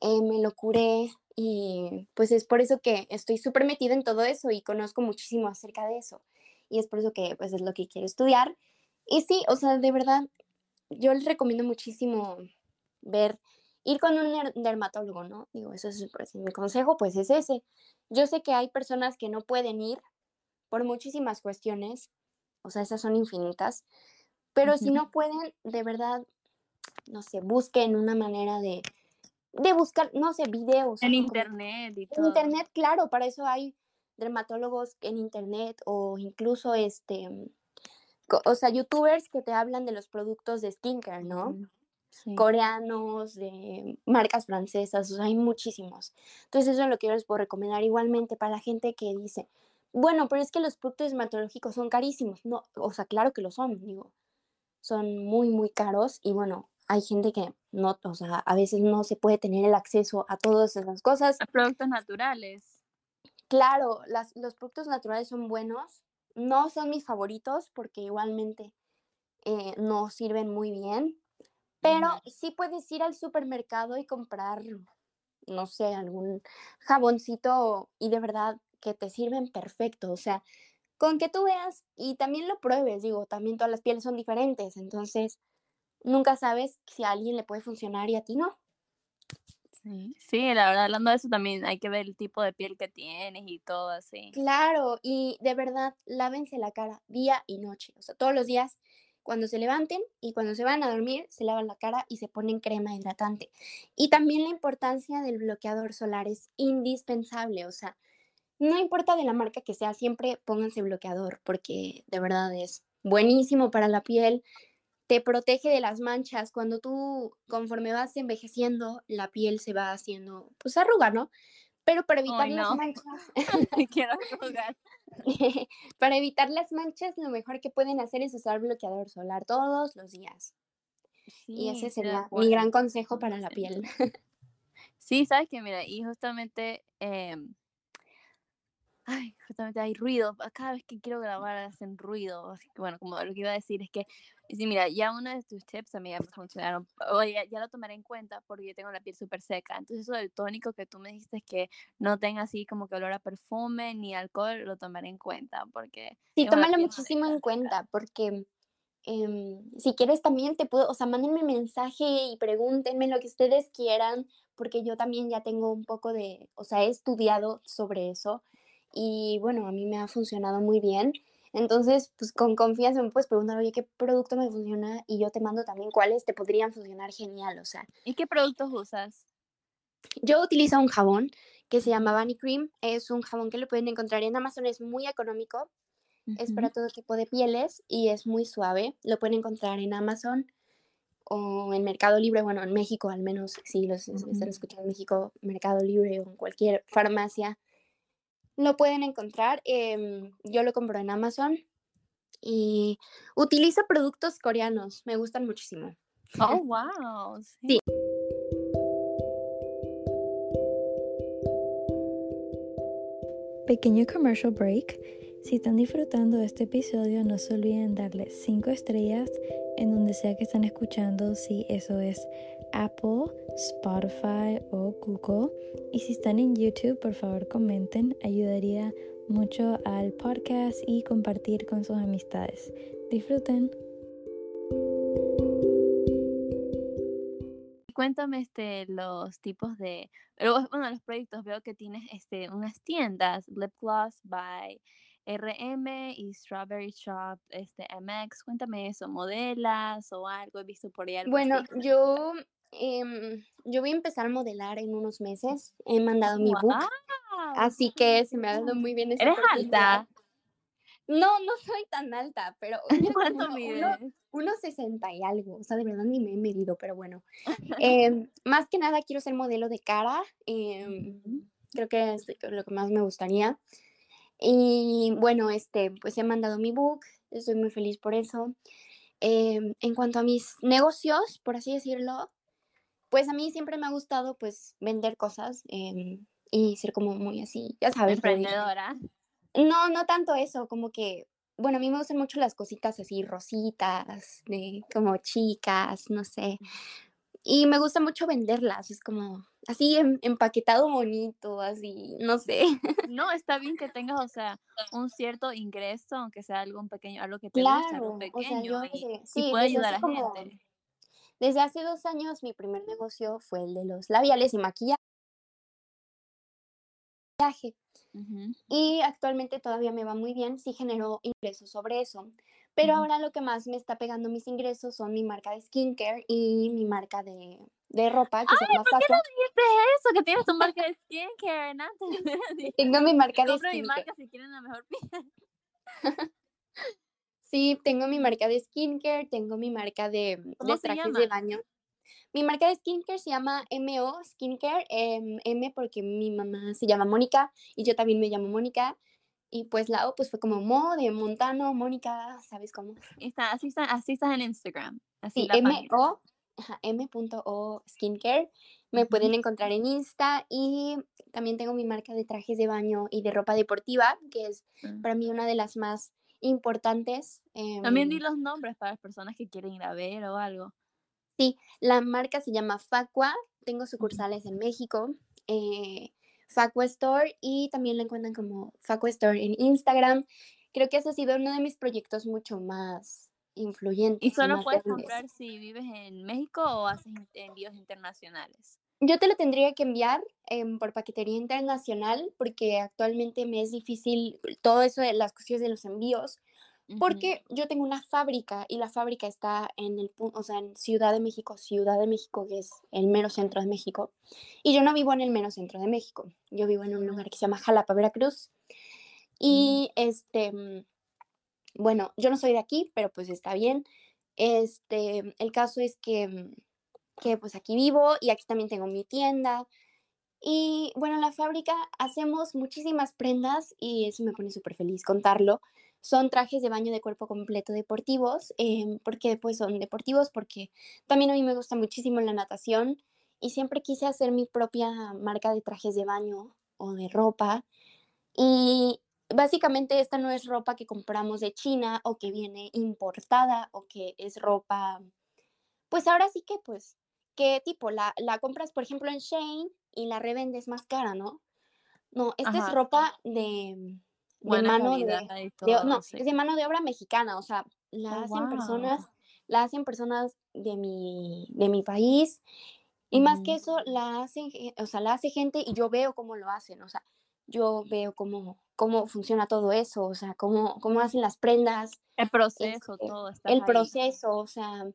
eh, me lo curé y pues es por eso que estoy súper metida en todo eso y conozco muchísimo acerca de eso. Y es por eso que pues es lo que quiero estudiar. Y sí, o sea, de verdad, yo les recomiendo muchísimo ver ir con un dermatólogo, ¿no? Digo, eso es pues, mi consejo, pues es ese. Yo sé que hay personas que no pueden ir por muchísimas cuestiones, o sea, esas son infinitas, pero si no pueden, de verdad, no sé, busquen una manera de, de buscar, no sé, videos. En internet y todo. En internet, claro, para eso hay dermatólogos en internet o incluso este, o sea, youtubers que te hablan de los productos de skincare, ¿no? coreanos, de marcas francesas, o sea, hay muchísimos. Entonces eso es lo que yo les puedo recomendar igualmente para la gente que dice, bueno, pero es que los productos dermatológicos son carísimos. No, o sea, claro que lo son, digo, son muy, muy caros y bueno, hay gente que no, o sea, a veces no se puede tener el acceso a todas esas cosas. A productos naturales. Claro, las, los productos naturales son buenos, no son mis favoritos porque igualmente eh, no sirven muy bien, pero sí puedes ir al supermercado y comprar, no sé, algún jaboncito y de verdad que te sirven perfecto, o sea, con que tú veas y también lo pruebes, digo, también todas las pieles son diferentes, entonces nunca sabes si a alguien le puede funcionar y a ti no. Sí, la verdad, hablando de eso también hay que ver el tipo de piel que tienes y todo así. Claro, y de verdad, lávense la cara día y noche, o sea, todos los días, cuando se levanten y cuando se van a dormir, se lavan la cara y se ponen crema hidratante. Y también la importancia del bloqueador solar es indispensable, o sea, no importa de la marca que sea, siempre pónganse bloqueador porque de verdad es buenísimo para la piel, te protege de las manchas. Cuando tú, conforme vas envejeciendo, la piel se va haciendo, pues arruga, ¿no? Pero para evitar las manchas. Quiero arrugar. para evitar las manchas, lo mejor que pueden hacer es usar bloqueador solar todos los días. y ese sería mi gran consejo para la piel. sí, sabes que, mira, y justamente. Eh, ay, justamente hay ruido, cada vez que quiero grabar hacen ruido, así que bueno, como lo que iba a decir es que Sí, mira, ya uno de tus tips a mí ya me funcionaron. Oye, ya, lo tomaré en cuenta porque yo tengo la piel súper seca. Entonces, eso del tónico que tú me dijiste que no tenga así como que olor a perfume ni alcohol, lo tomaré en cuenta porque. Sí, tómalo muchísimo en cuenta porque em, si quieres también te puedo, o sea, mándenme mensaje y pregúntenme lo que ustedes quieran porque yo también ya tengo un poco de, o sea, he estudiado sobre eso y bueno, a mí me ha funcionado muy bien. Entonces, pues con confianza me puedes preguntar, oye, ¿qué producto me funciona? Y yo te mando también cuáles te podrían funcionar genial, o sea. ¿Y qué productos usas? Yo utilizo un jabón que se llama Bunny Cream. Es un jabón que lo pueden encontrar en Amazon, es muy económico. Es para todo tipo de pieles y es muy suave. Lo pueden encontrar en Amazon o en Mercado Libre, bueno, en México al menos, si los están escuchando en México, Mercado Libre o en cualquier farmacia lo pueden encontrar. Em, yo lo compro en Amazon y utilizo productos coreanos. Me gustan muchísimo. Oh, wow. Sí. Pequeño commercial break. Si están disfrutando de este episodio, no se olviden darle 5 estrellas en donde sea que están escuchando, si eso es Apple, Spotify o Google. Y si están en YouTube, por favor comenten, ayudaría mucho al podcast y compartir con sus amistades. Disfruten. Cuéntame este, los tipos de, bueno, los proyectos, veo que tienes este, unas tiendas, Lip Gloss by RM y Strawberry Shop este, MX. Cuéntame eso, modelas o algo, he visto por ahí algo Bueno, yo Em, yo voy a empezar a modelar en unos meses. He mandado mi book. Así que se me ha dado muy bien. ¿Eres alta? No, no soy tan alta, pero. ¿Cuánto mides? Unos 60 y algo. O sea, de verdad ni me he medido, pero bueno. Em, más que nada quiero ser modelo de cara. Em, creo que es lo que más me gustaría. Y bueno, este, pues he mandado mi book. Estoy muy feliz por eso. en cuanto a mis negocios, por así decirlo, pues a mí siempre me ha gustado pues vender cosas em, y ser como muy así, ya sabes. Emprendedora. No, no tanto eso, como que, bueno, a mí me gustan mucho las cositas así, rositas, de como chicas, no sé. Y me gusta mucho venderlas, es como así em, empaquetado bonito, así, no sé. No, está bien que tengas, o sea, un cierto ingreso, aunque sea algo pequeño, algo que te guste, algo pequeño, y, puede ayudar a la gente. Desde hace dos años mi primer negocio fue el de los labiales y maquillaje. Y actualmente todavía me va muy bien, sí genero ingresos sobre eso. Pero ahora lo que más me está pegando mis ingresos son mi marca de skincare y mi marca de, de ropa que Ay, se llama ¿por qué no dijiste eso? Que tienes tu marca de skincare, ¿no? Tengo mi marca de skincare. mi marca si quieren la mejor piel. Sí, tengo mi marca de skincare, tengo mi marca de, de trajes de baño. Mi marca de skincare se llama MO Skincare, em, M porque mi mamá se llama Mónica y yo también me llamo Mónica. Y pues la O pues fue como Mo de Montano, Mónica, ¿sabes cómo? Está, así, está, así estás en Instagram. Así sí, M-O, M.O Skincare. Me pueden encontrar en Insta y también tengo mi marca de trajes de baño y de ropa deportiva, que es mm. para mí una de las más importantes. también di em los nombres para las personas que quieren ir a ver o algo. Sí, la marca se llama Facua, tengo sucursales en México, eh, Facua Store y también la encuentran como Facua Store en Instagram. Creo que ese ha sido uno de mis proyectos mucho más influyentes. ¿Y solo puedes comprar si vives en México o haces envíos internacionales? Yo te lo tendría que enviar em, por paquetería internacional porque actualmente me es difícil todo eso de las cuestiones de los envíos porque yo tengo una fábrica y la fábrica está en el o sea, en Ciudad de México, Ciudad de México, que es el mero centro de México. Y yo no vivo en el mero centro de México. Yo vivo en un lugar que se llama Jalapa, Veracruz. Y este, mm, bueno, yo no soy de aquí, pero pues está bien. Este, el caso es que, mm, que pues aquí vivo y aquí también tengo mi tienda. Y bueno, en la fábrica hacemos muchísimas prendas y eso me pone súper feliz contarlo son trajes de baño de cuerpo completo deportivos, eh, porque pues son deportivos, porque también a mí me gusta muchísimo la natación y siempre quise hacer mi propia marca de trajes de baño o de ropa. Y básicamente esta no es ropa que compramos de China o que viene importada o que es ropa, pues ahora sí que pues, ¿qué tipo la, la compras por ejemplo en Shane y la revendes más cara, ¿no? No, esta es ropa de, de mano de, no, es de mano de obra mexicana, o sea, la oh, hacen personas, la hacen personas de mi, de mi país, y más que eso, la hacen, o sea, la hace gente y yo veo cómo lo hacen, o sea, yo veo cómo, cómo funciona todo eso, o sea, cómo, cómo hacen las prendas. El proceso, este, todo. Está el proceso, o sea,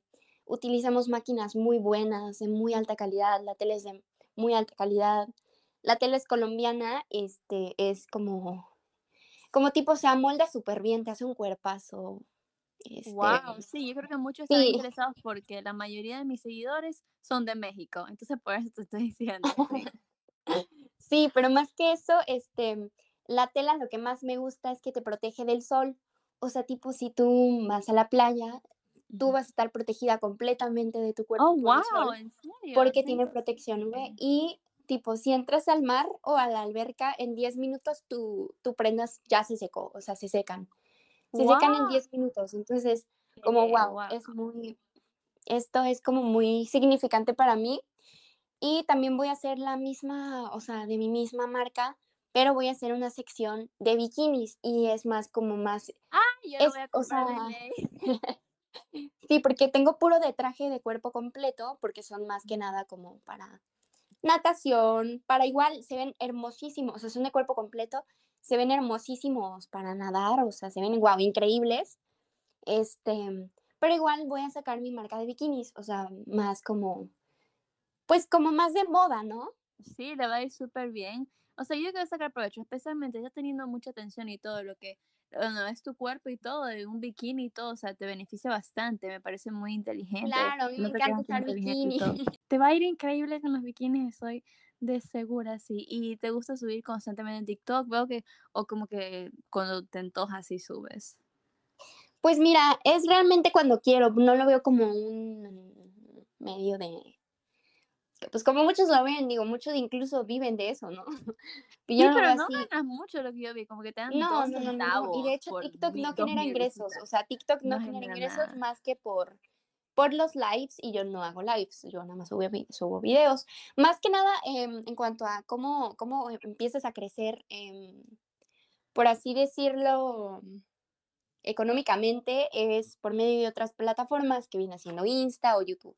utilizamos máquinas muy buenas, de muy alta calidad, la tele es de muy alta calidad. La tele es colombiana, este, es como como tipo se amolda súper bien, te hace un cuerpazo. wow, este, sí, yo creo que muchos están interesados porque la mayoría de mis seguidores son de México, entonces por eso te estoy diciendo. Sí. pero más que eso, este, la tela lo que más me gusta es que te protege del sol. O sea, tipo si tú vas a la playa, tú vas a estar protegida completamente de tu cuerpo. Oh, wow, ¿en serio? Porque tiene protección UV y tipo, si entras al mar o a la alberca, en 10 minutos tu, tu prendas ya se secó, o sea, se secan. Se secan en 10 minutos. Entonces, como, wow, es muy, esto es como muy significante para mí. Y también voy a hacer la misma, o sea, de mi misma marca, pero voy a hacer una sección de bikinis y es más como más... Ah, yo es, voy a o sea, Sí, porque tengo puro de traje de cuerpo completo, porque son más que nada como para natación, para igual, se ven hermosísimos, o sea, son de cuerpo completo, se ven hermosísimos para nadar, o sea, se ven, wow, increíbles. Este, pero igual voy a sacar mi marca de bikinis, o sea, más como, pues como más de moda, ¿no? Sí, le va a ir súper bien. O sea, yo quiero sacar provecho, especialmente ya teniendo mucha atención y todo lo que bueno, es tu cuerpo y todo, de un bikini y todo, o sea, te beneficia bastante, me parece muy inteligente. Claro, me encanta usar bikini. Te va a ir increíble con los bikinis, soy de segura, sí. Y te gusta subir constantemente en TikTok, veo que, o como que cuando te antojas y subes. Pues mira, es realmente cuando quiero, no lo veo como un medio de pues como muchos lo ven, digo, muchos incluso viven de eso, ¿no? sí, pero no ganas mucho lo que yo vi, como que te dan no, no, no, no, y de hecho TikTok no genera ingresos, o sea, TikTok no, genera ingresos más que por por los lives y yo no hago lives, yo nada más subo, subo videos. Más que nada em, en cuanto a cómo, cómo empiezas a crecer, em, por así decirlo, económicamente, es por medio de otras plataformas que viene haciendo Insta o YouTube.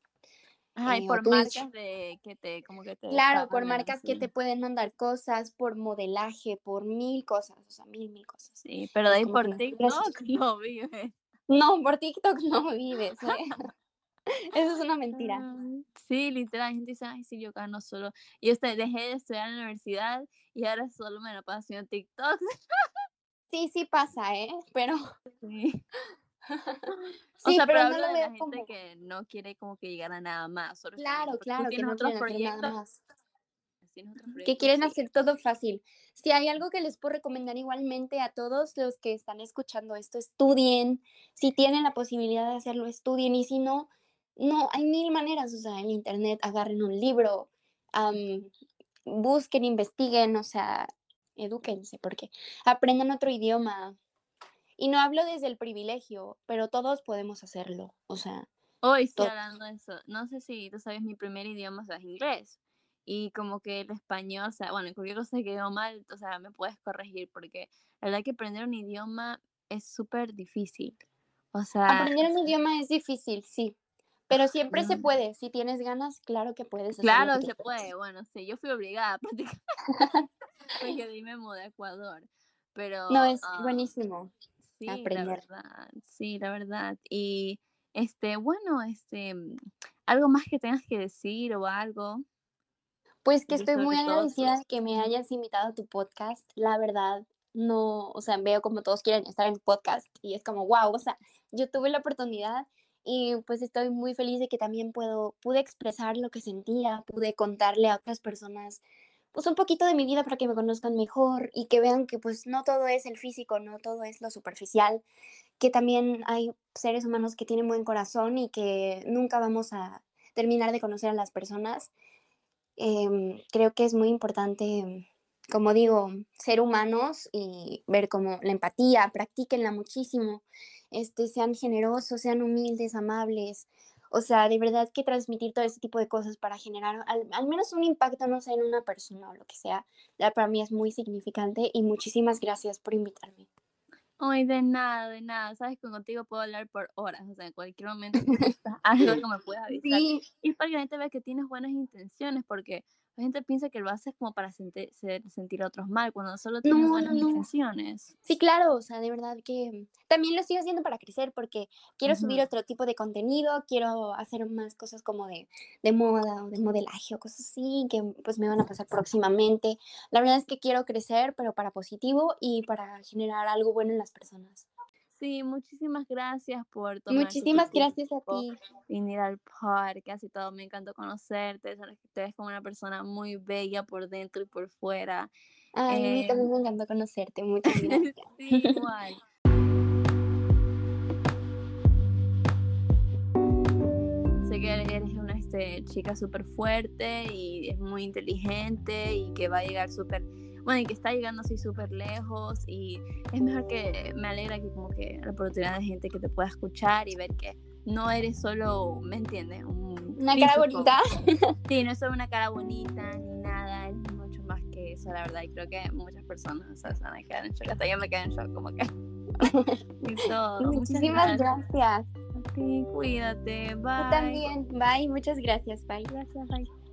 Ay, por marcas de que te, como que te Claro, por marcas que te pueden mandar cosas, por modelaje, por mil cosas, o sea, mil, mil cosas. Sí, pero de ahí por TikTok no vives. No, por TikTok no vives, ¿eh? Eso es una mentira. sí, literal, la gente dice, ay, sí, yo gano solo. Y yo dejé de estudiar en la universidad y ahora solo me lo paso haciendo TikTok. sí, sí pasa, ¿eh? Pero... sí, o sea, pero, no lo veo la gente que no quiere como que llegar a nada más. claro, claro, que no quieren hacer nada más. Que quieren hacer todo fácil. Si hay algo que les puedo recomendar igualmente a todos los que están escuchando esto, estudien. Si tienen la posibilidad de hacerlo, estudien. Y si no, no, hay mil maneras. O sea, en internet agarren un libro, busquen, investiguen, o sea, edúquense, porque aprendan otro idioma. Y no hablo desde el privilegio, pero todos podemos hacerlo, o sea. Hoy estoy hablando de eso. No sé si tú sabes, mi primer idioma es inglés. Y como que el español, o sea, bueno, cualquier cosa que quedó mal, o sea, me puedes corregir, porque la verdad que aprender un idioma es súper difícil. O sea... Aprender un idioma es difícil, sí. Pero siempre se puede, si tienes ganas, claro que puedes. Claro, se puede, bueno, sí, yo fui obligada a practicar, porque me mudé a Ecuador, pero... No, es ah, buenísimo sí, aprender. La verdad, sí, la verdad, y este, bueno, este, algo más que tengas que decir o algo. Pues que estoy muy agradecida de que me hayas invitado a tu podcast, la verdad, no, o sea, veo como todos quieren estar en podcast y es como, wow, o sea, yo tuve la oportunidad y pues estoy muy feliz de que también puedo, pude expresar lo que sentía, pude contarle a otras personas pues un poquito de mi vida para que me conozcan mejor y que vean que pues no todo es el físico, no todo es lo superficial, que también hay seres humanos que tienen buen corazón y que nunca vamos a terminar de conocer a las personas. Em, creo que es muy importante, como digo, ser humanos y ver como la empatía, practíquenla muchísimo este, sean generosos, sean humildes, amables. O sea, de verdad que transmitir todo ese tipo de cosas para generar al, menos un impacto, no sé, en una persona o lo que sea, para mí es muy significante y muchísimas gracias por invitarme. Ay, de nada, de nada. Sabes que contigo puedo hablar por horas, o sea, en cualquier momento algo que me puedas avisar. Y es para que la gente vea que tienes buenas intenciones, porque la gente piensa que lo haces como para sentir, sentir a otros mal, cuando solo tienes buenas intenciones. Sí, claro, o sea, de verdad que también lo estoy haciendo para crecer, porque quiero subir otro tipo de contenido, quiero hacer más cosas como de, de moda o de modelaje o cosas así, que pues me van a pasar próximamente. La verdad es que quiero crecer, pero para positivo y para generar algo bueno en las personas. Sí, muchísimas gracias por tomar Muchísimas gracias a ti. Venir al parque, así todo. Me encantó conocerte. Sabes que te ves como una persona muy bella por dentro y por fuera. Ay, a mí también me encantó conocerte. Muchas gracias. sí, igual. sé que eres una este, chica súper fuerte y es muy inteligente y que va a llegar súper bueno, y que está llegando así súper lejos y es mejor que me alegra que como que la oportunidad de gente que te pueda escuchar y ver que no eres solo, ¿me entiendes? una cara bonita. Sí, no es solo una cara bonita ni nada, es mucho más que eso, la verdad, y creo que muchas personas o sea, se van a quedar en shock, hasta yo me quedé en shock como que... todo. Muchísimas gracias. Sí, cuídate, bye. Tú también, bye, muchas gracias, bye. Gracias, bye.